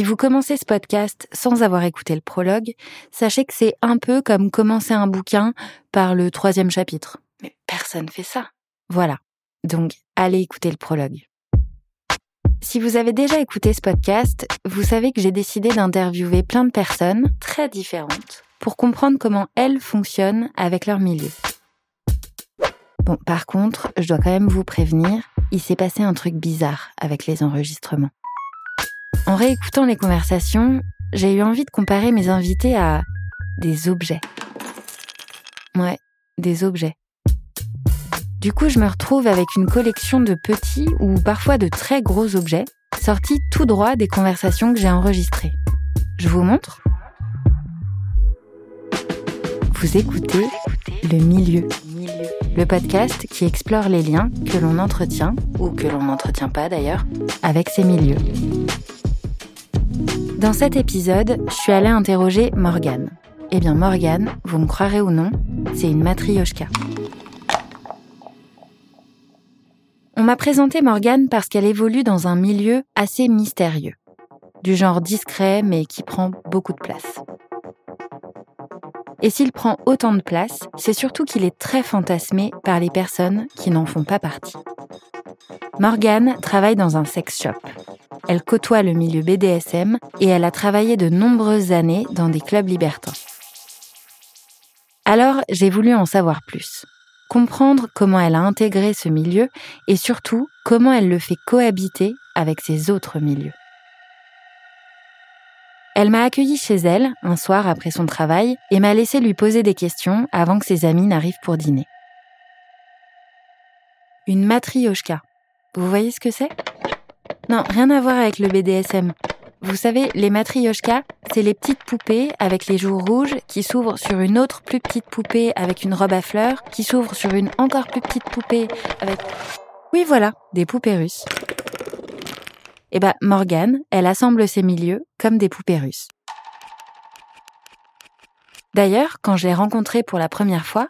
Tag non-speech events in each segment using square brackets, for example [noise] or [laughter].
Si vous commencez ce podcast sans avoir écouté le prologue, sachez que c'est un peu comme commencer un bouquin par le troisième chapitre. Mais personne fait ça. Voilà. Donc, allez écouter le prologue. Si vous avez déjà écouté ce podcast, vous savez que j'ai décidé d'interviewer plein de personnes très différentes pour comprendre comment elles fonctionnent avec leur milieu. Bon, par contre, je dois quand même vous prévenir, il s'est passé un truc bizarre avec les enregistrements. En réécoutant les conversations, j'ai eu envie de comparer mes invités à des objets. Ouais, des objets. Du coup, je me retrouve avec une collection de petits ou parfois de très gros objets sortis tout droit des conversations que j'ai enregistrées. Je vous montre Vous écoutez Le Milieu, le podcast qui explore les liens que l'on entretient, ou que l'on n'entretient pas d'ailleurs, avec ces milieux. Dans cet épisode, je suis allée interroger Morgane. Eh bien Morgane, vous me croirez ou non, c'est une matrioshka. On m'a présenté Morgane parce qu'elle évolue dans un milieu assez mystérieux, du genre discret mais qui prend beaucoup de place. Et s'il prend autant de place, c'est surtout qu'il est très fantasmé par les personnes qui n'en font pas partie. Morgane travaille dans un sex shop, elle côtoie le milieu BDSM et elle a travaillé de nombreuses années dans des clubs libertins. Alors, j'ai voulu en savoir plus, comprendre comment elle a intégré ce milieu et surtout comment elle le fait cohabiter avec ses autres milieux. Elle m'a accueilli chez elle un soir après son travail et m'a laissé lui poser des questions avant que ses amis n'arrivent pour dîner. Une matrioshka. Vous voyez ce que c'est? Non, rien à voir avec le BDSM. Vous savez, les matrioshkas, c'est les petites poupées avec les joues rouges qui s'ouvrent sur une autre plus petite poupée avec une robe à fleurs, qui s'ouvre sur une encore plus petite poupée avec... Oui, voilà, des poupées russes. Eh ben, Morgane, elle assemble ces milieux comme des poupées russes. D'ailleurs, quand je l'ai rencontrée pour la première fois,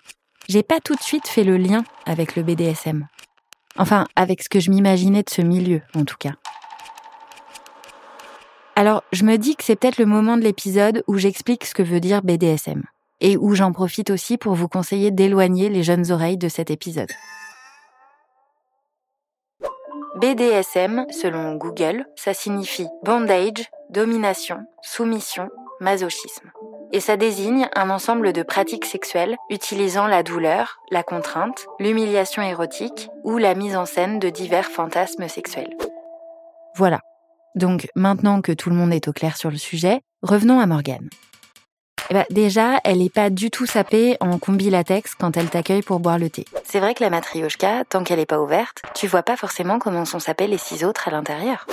j'ai pas tout de suite fait le lien avec le BDSM. Enfin, avec ce que je m'imaginais de ce milieu, en tout cas. Alors, je me dis que c'est peut-être le moment de l'épisode où j'explique ce que veut dire BDSM. Et où j'en profite aussi pour vous conseiller d'éloigner les jeunes oreilles de cet épisode. BDSM, selon Google, ça signifie bondage, domination, soumission, masochisme. Et ça désigne un ensemble de pratiques sexuelles utilisant la douleur, la contrainte, l'humiliation érotique ou la mise en scène de divers fantasmes sexuels. Voilà, donc maintenant que tout le monde est au clair sur le sujet, revenons à Morgane. Eh ben, déjà, elle n'est pas du tout sapée en combi latex quand elle t'accueille pour boire le thé. C'est vrai que la matrioshka, tant qu'elle n'est pas ouverte, tu vois pas forcément comment sont sapés les six autres à l'intérieur.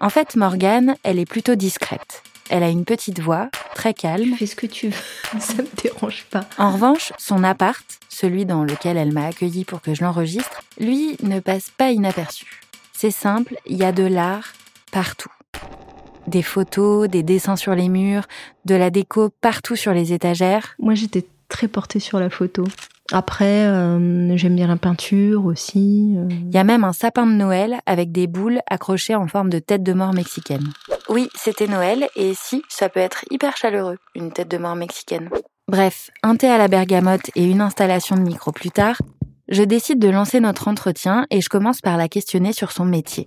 En fait, Morgane, elle est plutôt discrète. Elle a une petite voix, très calme. Fais ce que tu veux, [laughs] ça me dérange pas. En revanche, son appart, celui dans lequel elle m'a accueilli pour que je l'enregistre, lui ne passe pas inaperçu. C'est simple, il y a de l'art, partout. Des photos, des dessins sur les murs, de la déco partout sur les étagères. Moi, j'étais très portée sur la photo. Après, euh, j'aime bien la peinture aussi. Euh. Il y a même un sapin de Noël avec des boules accrochées en forme de tête de mort mexicaine. Oui, c'était Noël et si, ça peut être hyper chaleureux, une tête de mort mexicaine. Bref, un thé à la bergamote et une installation de micro plus tard, je décide de lancer notre entretien et je commence par la questionner sur son métier.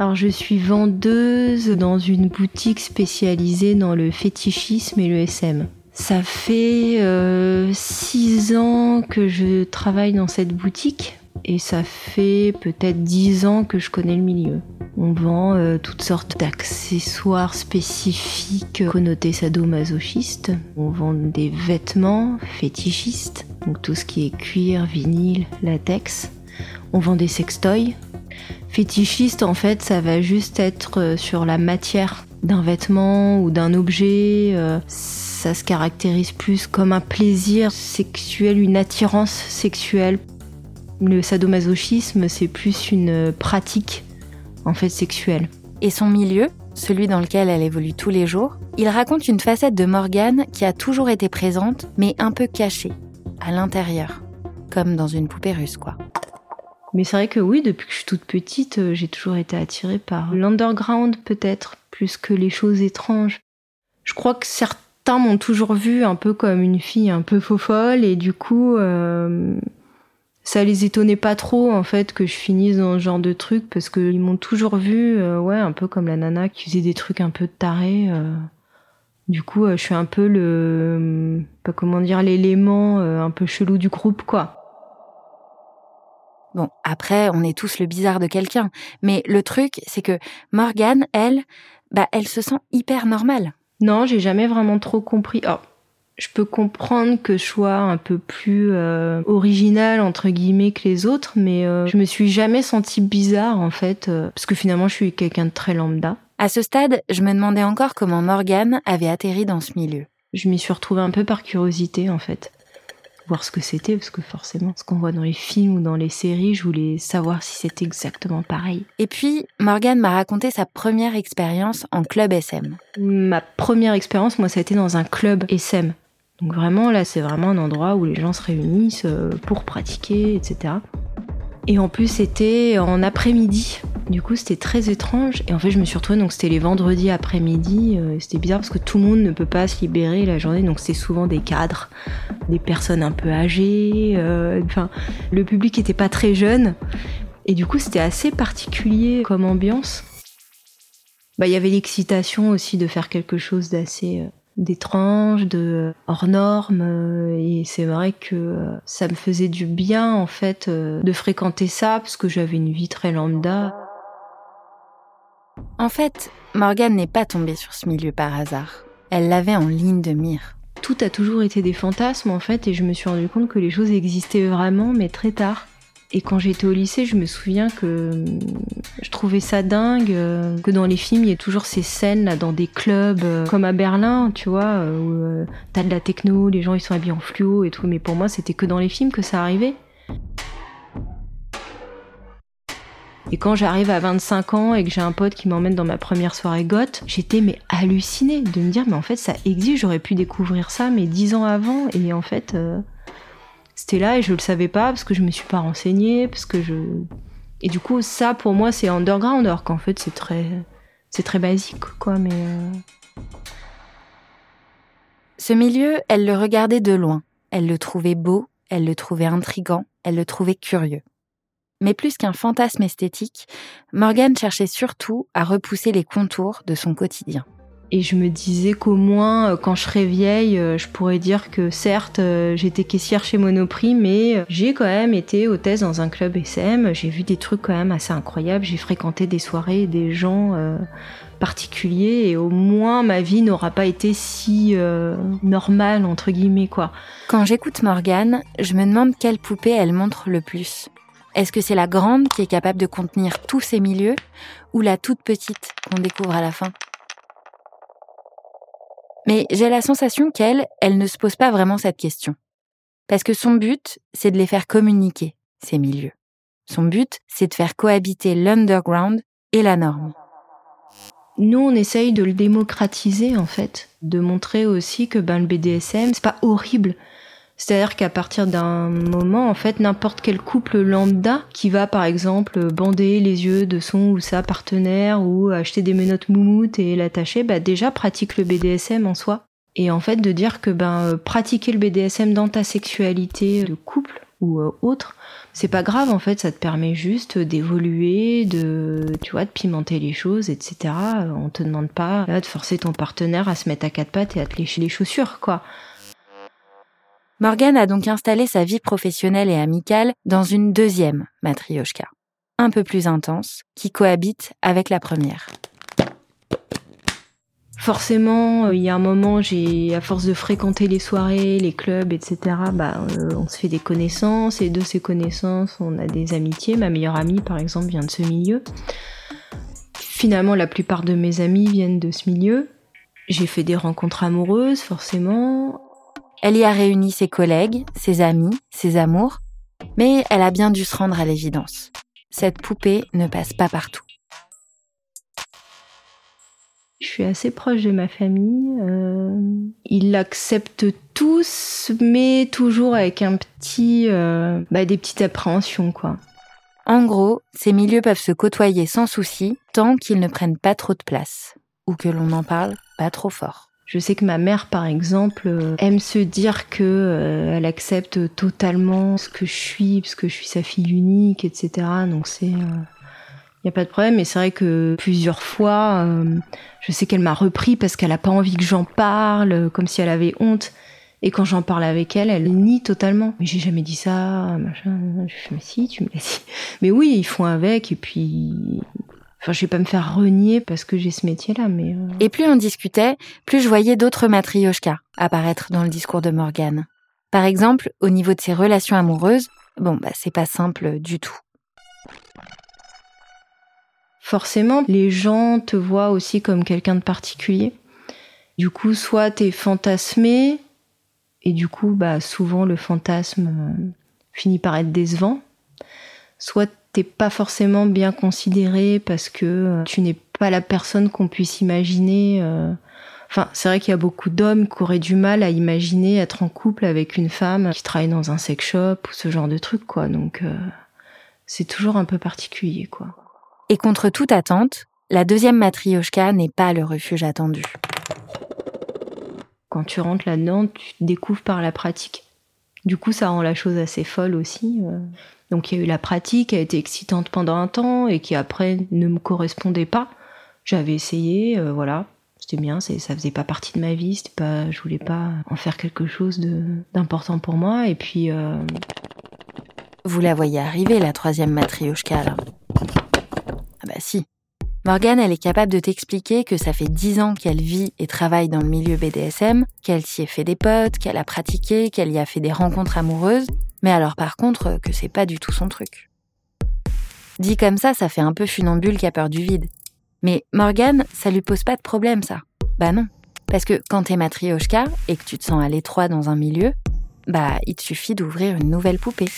Alors je suis vendeuse dans une boutique spécialisée dans le fétichisme et le SM. Ça fait euh, six ans que je travaille dans cette boutique et ça fait peut-être dix ans que je connais le milieu. On vend euh, toutes sortes d'accessoires spécifiques connotés sadomasochistes. On vend des vêtements fétichistes, donc tout ce qui est cuir, vinyle, latex. On vend des sextoys, Fétichiste, en fait, ça va juste être euh, sur la matière d'un vêtement ou d'un objet. Euh, ça se caractérise plus comme un plaisir sexuel, une attirance sexuelle. Le sadomasochisme, c'est plus une pratique, en fait, sexuelle. Et son milieu, celui dans lequel elle évolue tous les jours, il raconte une facette de Morgane qui a toujours été présente, mais un peu cachée, à l'intérieur, comme dans une poupée russe, quoi. Mais c'est vrai que oui, depuis que je suis toute petite, euh, j'ai toujours été attirée par l'underground peut-être, plus que les choses étranges. Je crois que certains m'ont toujours vue un peu comme une fille un peu faux folle et du coup, euh, ça les étonnait pas trop en fait que je finisse dans ce genre de truc parce qu'ils m'ont toujours vu euh, ouais un peu comme la nana qui faisait des trucs un peu tarés euh. du coup euh, je suis un peu le pas comment dire l'élément un peu chelou du groupe quoi Bon, après, on est tous le bizarre de quelqu'un. Mais le truc, c'est que Morgane, elle, bah, elle se sent hyper normale. Non, j'ai jamais vraiment trop compris. Oh, je peux comprendre que je sois un peu plus euh, originale entre guillemets que les autres, mais euh, je me suis jamais sentie bizarre en fait, euh, parce que finalement je suis quelqu'un de très lambda. À ce stade, je me demandais encore comment Morgane avait atterri dans ce milieu. Je m'y suis retrouvée un peu par curiosité en fait, voir ce que c'était, parce que forcément, ce qu'on voit dans les films ou dans les séries, je voulais savoir si c'était exactement pareil. Et puis, Morgane m'a raconté sa première expérience en club SM. Ma première expérience, moi, ça a été dans un club SM. Donc vraiment, là, c'est vraiment un endroit où les gens se réunissent euh, pour pratiquer, etc. Et en plus, c'était en après-midi. Du coup, c'était très étrange. Et en fait, je me suis retrouvée, donc c'était les vendredis après-midi. Euh, c'était bizarre parce que tout le monde ne peut pas se libérer la journée. Donc c'est souvent des cadres, des personnes un peu âgées. Euh, enfin, le public n'était pas très jeune. Et du coup, c'était assez particulier comme ambiance. Bah, il y avait l'excitation aussi de faire quelque chose d'assez d'étrange, de hors norme. Euh, et c'est vrai que euh, ça me faisait du bien, en fait, euh, de fréquenter ça, parce que j'avais une vie très lambda. En fait, Morgane n'est pas tombée sur ce milieu par hasard. Elle l'avait en ligne de mire. Tout a toujours été des fantasmes, en fait, et je me suis rendu compte que les choses existaient vraiment, mais très tard. Et quand j'étais au lycée, je me souviens que je trouvais ça dingue euh, que dans les films, il y ait toujours ces scènes là dans des clubs euh, comme à Berlin, tu vois, euh, où t'as de la techno, les gens ils sont habillés en fluo et tout. Mais pour moi, c'était que dans les films que ça arrivait. Et quand j'arrive à 25 ans et que j'ai un pote qui m'emmène dans ma première soirée goth, j'étais mais hallucinée de me dire mais en fait ça existe, j'aurais pu découvrir ça mais 10 ans avant et en fait c'était là et je le savais pas parce que je me suis pas renseignée, parce que je. Et du coup, ça pour moi c'est underground, alors qu'en fait c'est très, c'est très basique, quoi. Mais. Euh. Ce milieu, elle le regardait de loin. Elle le trouvait beau, elle le trouvait intrigant, elle le trouvait curieux. Mais plus qu'un fantasme esthétique, Morgane cherchait surtout à repousser les contours de son quotidien. Et je me disais qu'au moins, euh, quand je serais vieille, euh, je pourrais dire que certes, euh, j'étais caissière chez Monoprix, mais j'ai quand même été hôtesse dans un club SM. J'ai vu des trucs quand même assez incroyables. J'ai fréquenté des soirées, des gens particuliers, et au moins ma vie n'aura pas été si normale entre guillemets quoi. Quand j'écoute Morgane, je me demande quelle poupée elle montre le plus. Est-ce que c'est la grande qui est capable de contenir tous ces milieux, ou la toute petite qu'on découvre à la fin? Mais j'ai la sensation qu'elle, elle ne se pose pas vraiment cette question. Parce que son but, c'est de les faire communiquer, ces milieux. Son but, c'est de faire cohabiter l'underground et la norme. Nous, on essaye de le démocratiser, en fait. De montrer aussi que ben, le BDSM, c'est pas horrible. C'est-à-dire qu'à partir d'un moment, en fait, n'importe quel couple lambda qui va, par exemple, bander les yeux de son ou sa partenaire ou acheter des menottes moumoutes et l'attacher, bah, déjà pratique le BDSM en soi. Et en fait, de dire que ben pratiquer le BDSM dans ta sexualité de couple ou euh, autre, c'est pas grave en fait, ça te permet juste d'évoluer, de tu vois, de pimenter les choses, etc. On te demande pas de forcer ton partenaire à se mettre à quatre pattes et à te lécher les chaussures, quoi. Morgane a donc installé sa vie professionnelle et amicale dans une deuxième matrioshka, un peu plus intense, qui cohabite avec la première. Forcément, euh, il y a un moment, j'ai, à force de fréquenter les soirées, les clubs, etc., bah, euh, on se fait des connaissances, et de ces connaissances, on a des amitiés. Ma meilleure amie, par exemple, vient de ce milieu. Finalement, la plupart de mes amis viennent de ce milieu. J'ai fait des rencontres amoureuses, forcément. Elle y a réuni ses collègues, ses amis, ses amours, mais elle a bien dû se rendre à l'évidence. Cette poupée ne passe pas partout. Je suis assez proche de ma famille. Euh, ils l'acceptent tous, mais toujours avec un petit, euh, bah, des petites appréhensions, quoi. En gros, ces milieux peuvent se côtoyer sans souci tant qu'ils ne prennent pas trop de place ou que l'on n'en parle pas trop fort. Je sais que ma mère, par exemple, euh, aime se dire que euh, elle accepte totalement ce que je suis, parce que je suis sa fille unique, etc. Donc c'est, il euh, n'y a pas de problème. Mais c'est vrai que plusieurs fois, je sais qu'elle m'a repris parce qu'elle a pas envie que j'en parle, comme si elle avait honte. Et quand j'en parle avec elle, elle nie totalement. Mais j'ai jamais dit ça, machin. Je fais, mais si, tu me l'as dit. Mais oui, ils font avec, et puis Enfin, je vais pas me faire renier parce que j'ai ce métier-là, mais. Euh. Et plus on discutait, plus je voyais d'autres matrioshkas apparaître dans le discours de Morgane. Par exemple, au niveau de ses relations amoureuses, bon, bah, c'est pas simple du tout. Forcément, les gens te voient aussi comme quelqu'un de particulier. Du coup, soit t'es fantasmé, et du coup, bah, souvent le fantasme euh, finit par être décevant. Soit t'es pas forcément bien considéré parce que euh, tu n'es pas la personne qu'on puisse imaginer. Euh. Enfin, c'est vrai qu'il y a beaucoup d'hommes qui auraient du mal à imaginer être en couple avec une femme qui travaille dans un sex shop ou ce genre de truc, quoi. Donc, euh, c'est toujours un peu particulier, quoi. Et contre toute attente, la deuxième matrioshka n'est pas le refuge attendu. Quand tu rentres là-dedans, tu découvres par la pratique. Du coup, ça rend la chose assez folle aussi. Donc il y a eu la pratique qui a été excitante pendant un temps et qui après ne me correspondait pas. J'avais essayé, euh, voilà, c'était bien, ça faisait pas partie de ma vie, pas, je voulais pas en faire quelque chose d'important pour moi. Et puis. Euh, Vous la voyez arriver, la troisième matrioshka, Ah bah si. Morgane, elle est capable de t'expliquer que ça fait dix ans qu'elle vit et travaille dans le milieu BDSM, qu'elle s'y est fait des potes, qu'elle a pratiqué, qu'elle y a fait des rencontres amoureuses, mais alors par contre que c'est pas du tout son truc. Dit comme ça, ça fait un peu funambule qui a peur du vide. Mais Morgane, ça lui pose pas de problème ça. Bah non. Parce que quand t'es matrioshka et que tu te sens à l'étroit dans un milieu, bah il te suffit d'ouvrir une nouvelle poupée.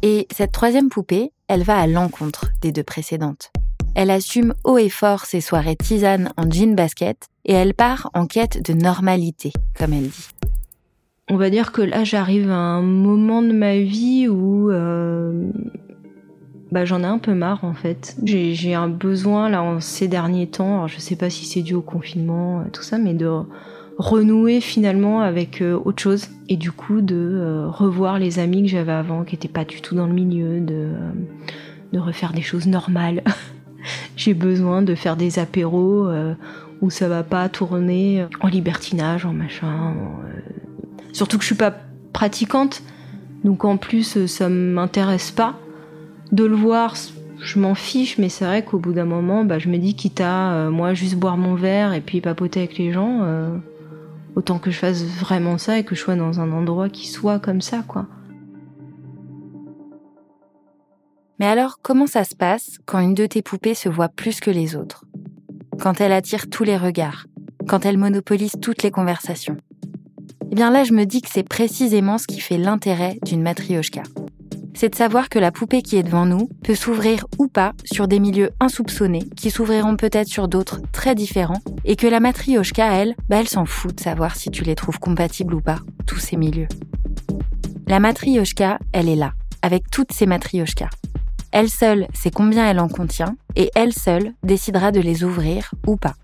Et cette troisième poupée, elle va à l'encontre des deux précédentes. Elle assume haut et fort ses soirées tisane en jean basket et elle part en quête de normalité, comme elle dit on va dire que là j'arrive à un moment de ma vie où euh, bah, j'en ai un peu marre en fait. J'ai un besoin là en ces derniers temps, alors je sais pas si c'est dû au confinement, euh, tout ça, mais de renouer finalement avec euh, autre chose et du coup de revoir les amis que j'avais avant qui étaient pas du tout dans le milieu, de refaire des choses normales. [laughs] J'ai besoin de faire des apéros où ça va pas tourner en libertinage, en machin. Surtout que je suis pas pratiquante, donc en plus euh, ça m'intéresse pas. De le voir, je m'en fiche, mais c'est vrai qu'au bout d'un moment, bah, je me dis quitte à euh, moi juste boire mon verre et puis papoter avec les gens, euh, autant que je fasse vraiment ça et que je sois dans un endroit qui soit comme ça, quoi. Mais alors, comment ça se passe quand une de tes poupées se voit plus que les autres? Quand elle attire tous les regards? Quand elle monopolise toutes les conversations? Eh bien là, je me dis que c'est précisément ce qui fait l'intérêt d'une matrioshka. C'est de savoir que la poupée qui est devant nous peut s'ouvrir ou pas sur des milieux insoupçonnés, qui s'ouvriront peut-être sur d'autres très différents, et que la matrioshka, elle, bah elle s'en fout de savoir si tu les trouves compatibles ou pas, tous ces milieux. La matrioshka, elle est là, avec toutes ces matrioshkas. Elle seule sait combien elle en contient, et elle seule décidera de les ouvrir ou pas.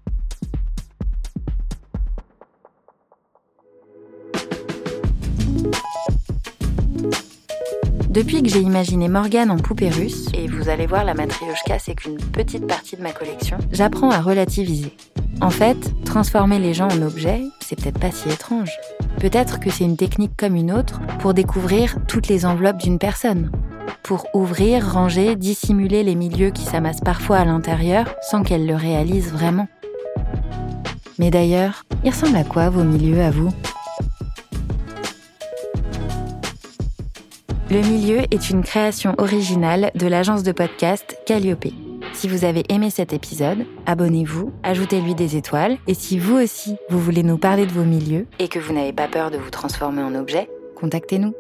Depuis que j'ai imaginé Morgane en poupée russe, et vous allez voir la matrioshka c'est qu'une petite partie de ma collection, j'apprends à relativiser. En fait, transformer les gens en objets, c'est peut-être pas si étrange. Peut-être que c'est une technique comme une autre pour découvrir toutes les enveloppes d'une personne. Pour ouvrir, ranger, dissimuler les milieux qui s'amassent parfois à l'intérieur sans qu'elle le réalise vraiment. Mais d'ailleurs, il ressemble à quoi vos milieux à vous? Le milieu est une création originale de l'agence de podcast Calliope. Si vous avez aimé cet épisode, abonnez-vous, ajoutez-lui des étoiles, et si vous aussi, vous voulez nous parler de vos milieux et que vous n'avez pas peur de vous transformer en objet, contactez-nous.